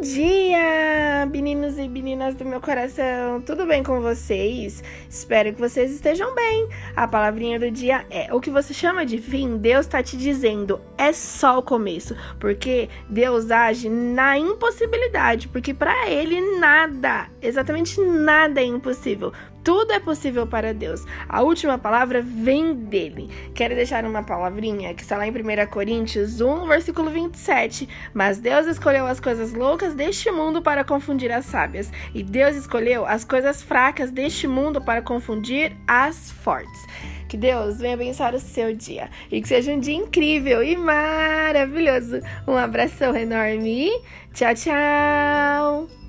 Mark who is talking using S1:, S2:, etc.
S1: Bom dia, meninos e meninas do meu coração. Tudo bem com vocês? Espero que vocês estejam bem. A palavrinha do dia é: o que você chama de fim, Deus está te dizendo, é só o começo, porque Deus age na impossibilidade, porque para ele nada, exatamente nada é impossível. Tudo é possível para Deus. A última palavra vem dele. Quero deixar uma palavrinha que está lá em 1 Coríntios 1, versículo 27. Mas Deus escolheu as coisas loucas deste mundo para confundir as sábias, e Deus escolheu as coisas fracas deste mundo para confundir as fortes. Que Deus venha abençoar o seu dia e que seja um dia incrível e maravilhoso. Um abração enorme. Tchau, tchau.